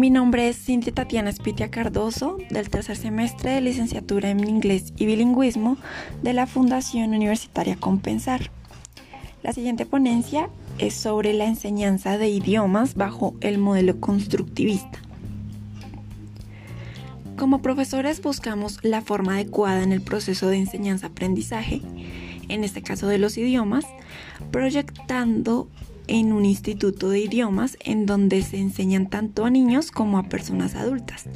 Mi nombre es Cintia Tatiana Espitia Cardoso, del tercer semestre de licenciatura en inglés y bilingüismo de la Fundación Universitaria Compensar. La siguiente ponencia es sobre la enseñanza de idiomas bajo el modelo constructivista. Como profesores buscamos la forma adecuada en el proceso de enseñanza-aprendizaje, en este caso de los idiomas, proyectando en un instituto de idiomas en donde se enseñan tanto a niños como a personas adultas.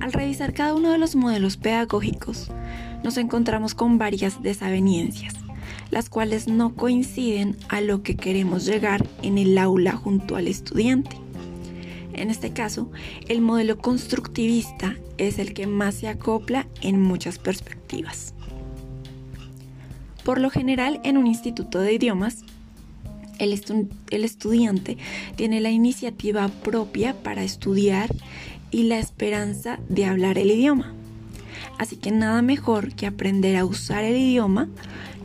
Al revisar cada uno de los modelos pedagógicos, nos encontramos con varias desavenencias, las cuales no coinciden a lo que queremos llegar en el aula junto al estudiante. En este caso, el modelo constructivista es el que más se acopla en muchas perspectivas. Por lo general, en un instituto de idiomas, el, estudiante tiene la iniciativa propia para estudiar y la esperanza de hablar el idioma. Así que nada mejor que aprender a usar el idioma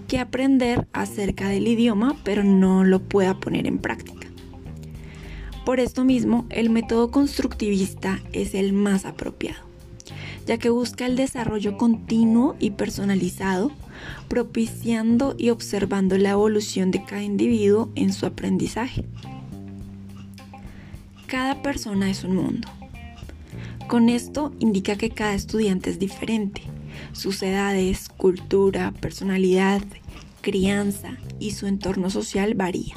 que aprender acerca del idioma pero no lo pueda poner en práctica. Por esto mismo, el método constructivista es el más apropiado, ya que busca el desarrollo continuo y personalizado propiciando y observando la evolución de cada individuo en su aprendizaje. Cada persona es un mundo. Con esto indica que cada estudiante es diferente. Sus edades, cultura, personalidad, crianza y su entorno social varía.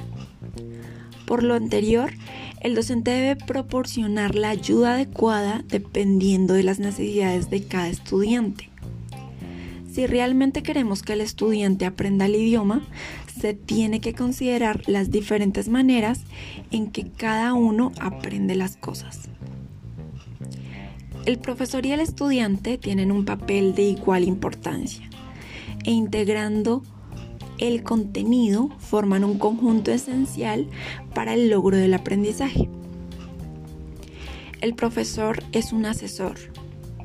Por lo anterior, el docente debe proporcionar la ayuda adecuada dependiendo de las necesidades de cada estudiante. Si realmente queremos que el estudiante aprenda el idioma, se tiene que considerar las diferentes maneras en que cada uno aprende las cosas. El profesor y el estudiante tienen un papel de igual importancia e integrando el contenido forman un conjunto esencial para el logro del aprendizaje. El profesor es un asesor,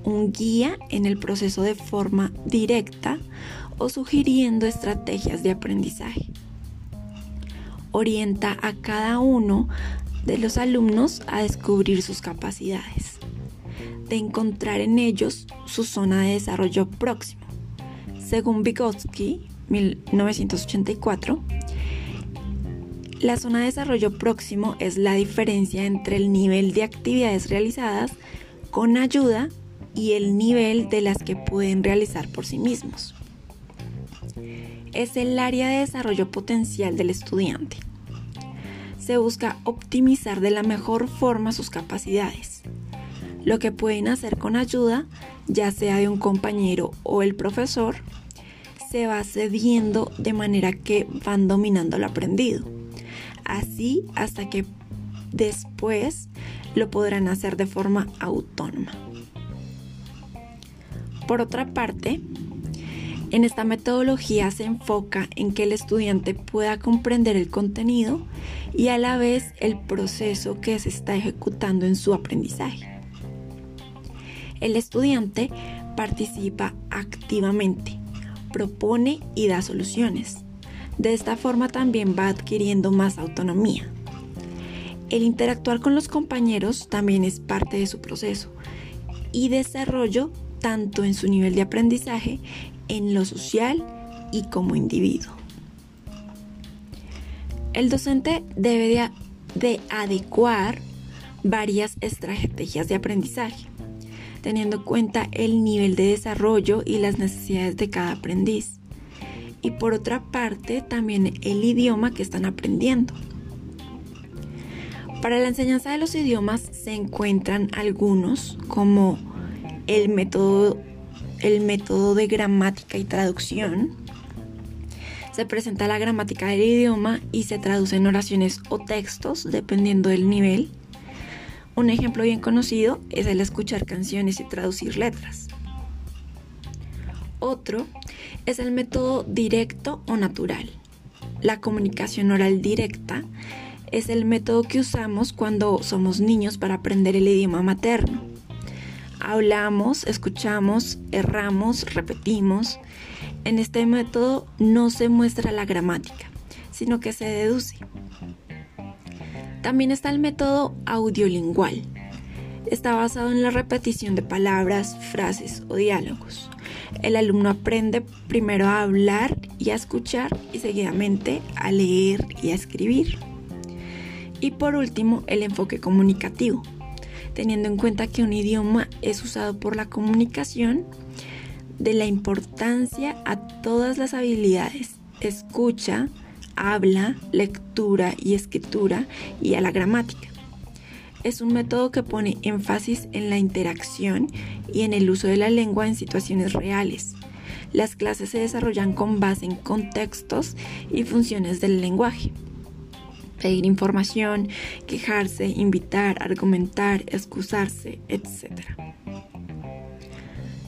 un guía en el proceso de forma directa o sugiriendo estrategias de aprendizaje. Orienta a cada uno de los alumnos a descubrir sus capacidades, de encontrar en ellos su zona de desarrollo próximo. Según Vygotsky, 1984, la zona de desarrollo próximo es la diferencia entre el nivel de actividades realizadas con ayuda y el nivel de las que pueden realizar por sí mismos. Es el área de desarrollo potencial del estudiante. Se busca optimizar de la mejor forma sus capacidades. Lo que pueden hacer con ayuda, ya sea de un compañero o el profesor, se va cediendo de manera que van dominando lo aprendido. Así hasta que después lo podrán hacer de forma autónoma. Por otra parte, en esta metodología se enfoca en que el estudiante pueda comprender el contenido y a la vez el proceso que se está ejecutando en su aprendizaje. El estudiante participa activamente, propone y da soluciones. De esta forma también va adquiriendo más autonomía. El interactuar con los compañeros también es parte de su proceso y desarrollo tanto en su nivel de aprendizaje, en lo social y como individuo. El docente debe de, adecuar varias estrategias de aprendizaje, teniendo en cuenta el nivel de desarrollo y las necesidades de cada aprendiz. Y por otra parte, también el idioma que están aprendiendo. Para la enseñanza de los idiomas se encuentran algunos como el método, el método de gramática y traducción. Se presenta la gramática del idioma y se traduce en oraciones o textos dependiendo del nivel. Un ejemplo bien conocido es el escuchar canciones y traducir letras. Otro es el método directo o natural. La comunicación oral directa es el método que usamos cuando somos niños para aprender el idioma materno hablamos, escuchamos, erramos, repetimos. En este método no se muestra la gramática, sino que se deduce. También está el método audiolingual. Está basado en la repetición de palabras, frases o diálogos. El alumno aprende primero a hablar y a escuchar y seguidamente a leer y a escribir. Y por último, el enfoque comunicativo, teniendo en cuenta que un idioma es usado por la comunicación, de la importancia a todas las habilidades, escucha, habla, lectura y escritura y a la gramática. Es un método que pone énfasis en la interacción y en el uso de la lengua en situaciones reales. Las clases se desarrollan con base en contextos y funciones del lenguaje. Pedir información, quejarse, invitar, argumentar, excusarse, etc.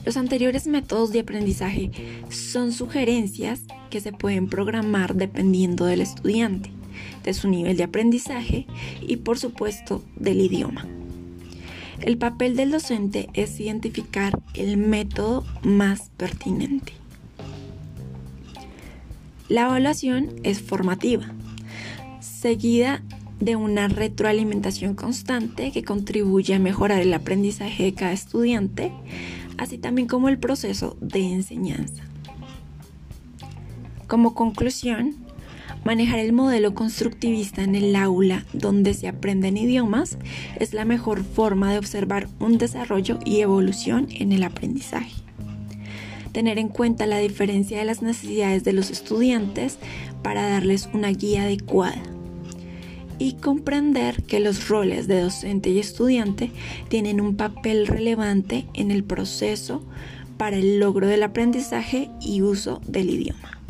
Los anteriores métodos de aprendizaje son sugerencias que se pueden programar dependiendo del estudiante, de su nivel de aprendizaje y por supuesto del idioma. El papel del docente es identificar el método más pertinente. La evaluación es formativa, seguida de una retroalimentación constante que contribuye a mejorar el aprendizaje de cada estudiante, así también como el proceso de enseñanza. Como conclusión, manejar el modelo constructivista en el aula donde se aprenden idiomas es la mejor forma de observar un desarrollo y evolución en el aprendizaje. Tener en cuenta la diferencia de las necesidades de los estudiantes para darles una guía adecuada y comprender que los roles de docente y estudiante tienen un papel relevante en el proceso para el logro del aprendizaje y uso del idioma.